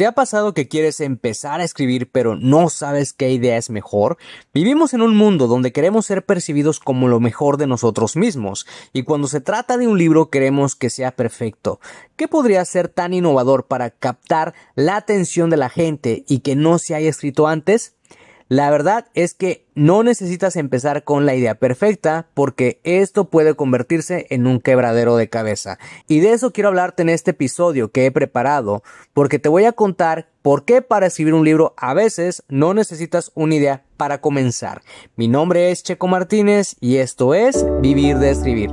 ¿Te ha pasado que quieres empezar a escribir pero no sabes qué idea es mejor? Vivimos en un mundo donde queremos ser percibidos como lo mejor de nosotros mismos y cuando se trata de un libro queremos que sea perfecto. ¿Qué podría ser tan innovador para captar la atención de la gente y que no se haya escrito antes? La verdad es que no necesitas empezar con la idea perfecta porque esto puede convertirse en un quebradero de cabeza. Y de eso quiero hablarte en este episodio que he preparado porque te voy a contar por qué para escribir un libro a veces no necesitas una idea para comenzar. Mi nombre es Checo Martínez y esto es Vivir de Escribir.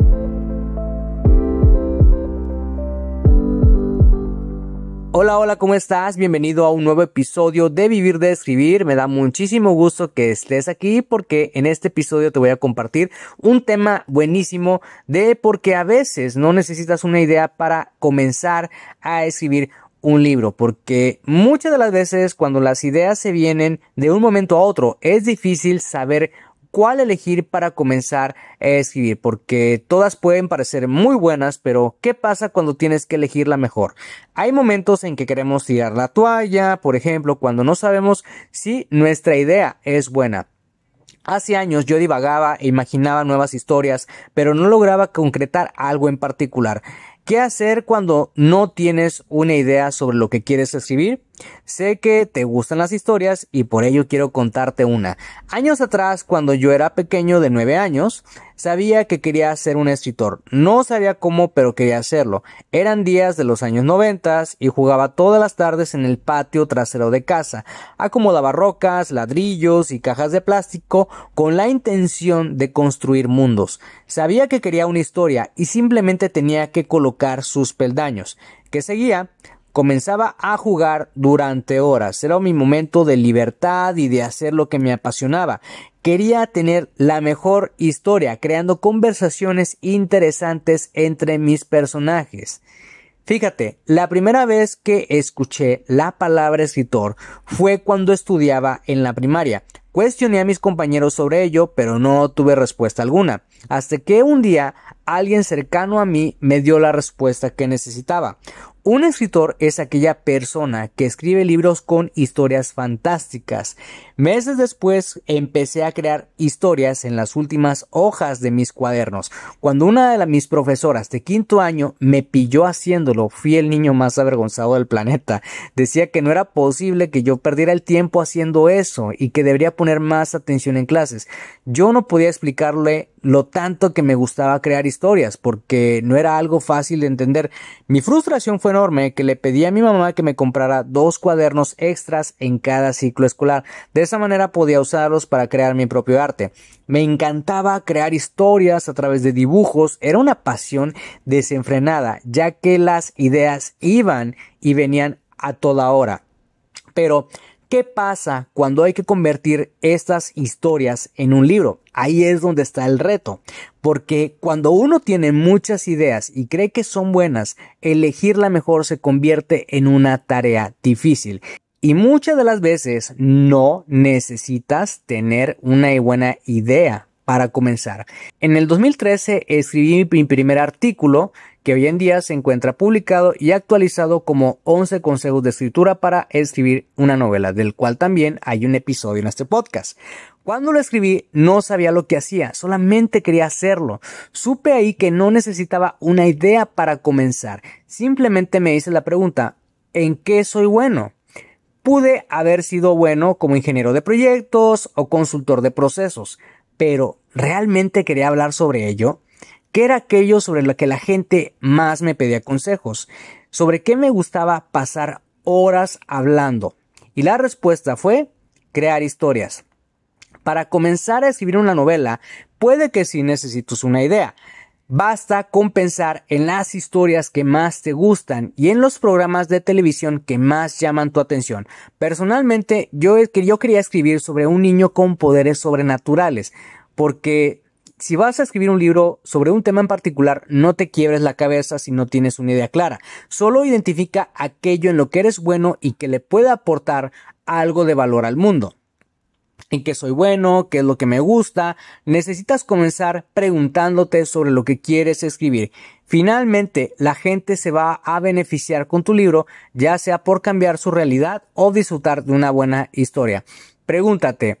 Hola, hola, ¿cómo estás? Bienvenido a un nuevo episodio de Vivir de Escribir. Me da muchísimo gusto que estés aquí porque en este episodio te voy a compartir un tema buenísimo de por qué a veces no necesitas una idea para comenzar a escribir un libro, porque muchas de las veces cuando las ideas se vienen de un momento a otro es difícil saber cuál elegir para comenzar a escribir, porque todas pueden parecer muy buenas, pero ¿qué pasa cuando tienes que elegir la mejor? Hay momentos en que queremos tirar la toalla, por ejemplo, cuando no sabemos si nuestra idea es buena. Hace años yo divagaba e imaginaba nuevas historias, pero no lograba concretar algo en particular. ¿Qué hacer cuando no tienes una idea sobre lo que quieres escribir? Sé que te gustan las historias y por ello quiero contarte una. Años atrás, cuando yo era pequeño de 9 años, sabía que quería ser un escritor. No sabía cómo, pero quería hacerlo. Eran días de los años 90 y jugaba todas las tardes en el patio trasero de casa. Acomodaba rocas, ladrillos y cajas de plástico con la intención de construir mundos. Sabía que quería una historia y simplemente tenía que colocar sus peldaños. que seguía? Comenzaba a jugar durante horas. Era mi momento de libertad y de hacer lo que me apasionaba. Quería tener la mejor historia, creando conversaciones interesantes entre mis personajes. Fíjate, la primera vez que escuché la palabra escritor fue cuando estudiaba en la primaria. Cuestioné a mis compañeros sobre ello, pero no tuve respuesta alguna, hasta que un día alguien cercano a mí me dio la respuesta que necesitaba. Un escritor es aquella persona que escribe libros con historias fantásticas. Meses después empecé a crear historias en las últimas hojas de mis cuadernos. Cuando una de mis profesoras de quinto año me pilló haciéndolo, fui el niño más avergonzado del planeta. Decía que no era posible que yo perdiera el tiempo haciendo eso y que debería poner más atención en clases. Yo no podía explicarle lo tanto que me gustaba crear historias, porque no era algo fácil de entender. Mi frustración fue enorme que le pedí a mi mamá que me comprara dos cuadernos extras en cada ciclo escolar. De esa manera podía usarlos para crear mi propio arte. Me encantaba crear historias a través de dibujos, era una pasión desenfrenada, ya que las ideas iban y venían a toda hora. Pero ¿Qué pasa cuando hay que convertir estas historias en un libro? Ahí es donde está el reto, porque cuando uno tiene muchas ideas y cree que son buenas, elegir la mejor se convierte en una tarea difícil. Y muchas de las veces no necesitas tener una buena idea para comenzar. En el 2013 escribí mi primer artículo que hoy en día se encuentra publicado y actualizado como 11 consejos de escritura para escribir una novela, del cual también hay un episodio en este podcast. Cuando lo escribí no sabía lo que hacía, solamente quería hacerlo. Supe ahí que no necesitaba una idea para comenzar, simplemente me hice la pregunta, ¿en qué soy bueno? Pude haber sido bueno como ingeniero de proyectos o consultor de procesos, pero ¿realmente quería hablar sobre ello? qué era aquello sobre lo que la gente más me pedía consejos, sobre qué me gustaba pasar horas hablando. Y la respuesta fue crear historias. Para comenzar a escribir una novela, puede que sí necesites una idea. Basta con pensar en las historias que más te gustan y en los programas de televisión que más llaman tu atención. Personalmente, yo, yo quería escribir sobre un niño con poderes sobrenaturales, porque si vas a escribir un libro sobre un tema en particular, no te quiebres la cabeza si no tienes una idea clara. Solo identifica aquello en lo que eres bueno y que le puede aportar algo de valor al mundo en qué soy bueno, qué es lo que me gusta, necesitas comenzar preguntándote sobre lo que quieres escribir. Finalmente, la gente se va a beneficiar con tu libro, ya sea por cambiar su realidad o disfrutar de una buena historia. Pregúntate,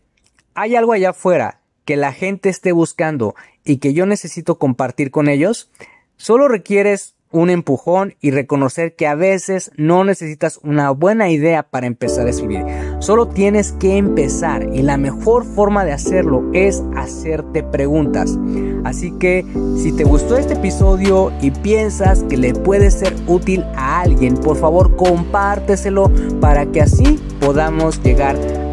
¿hay algo allá afuera que la gente esté buscando y que yo necesito compartir con ellos? Solo requieres un empujón y reconocer que a veces no necesitas una buena idea para empezar a escribir. Solo tienes que empezar y la mejor forma de hacerlo es hacerte preguntas. Así que si te gustó este episodio y piensas que le puede ser útil a alguien, por favor compárteselo para que así podamos llegar a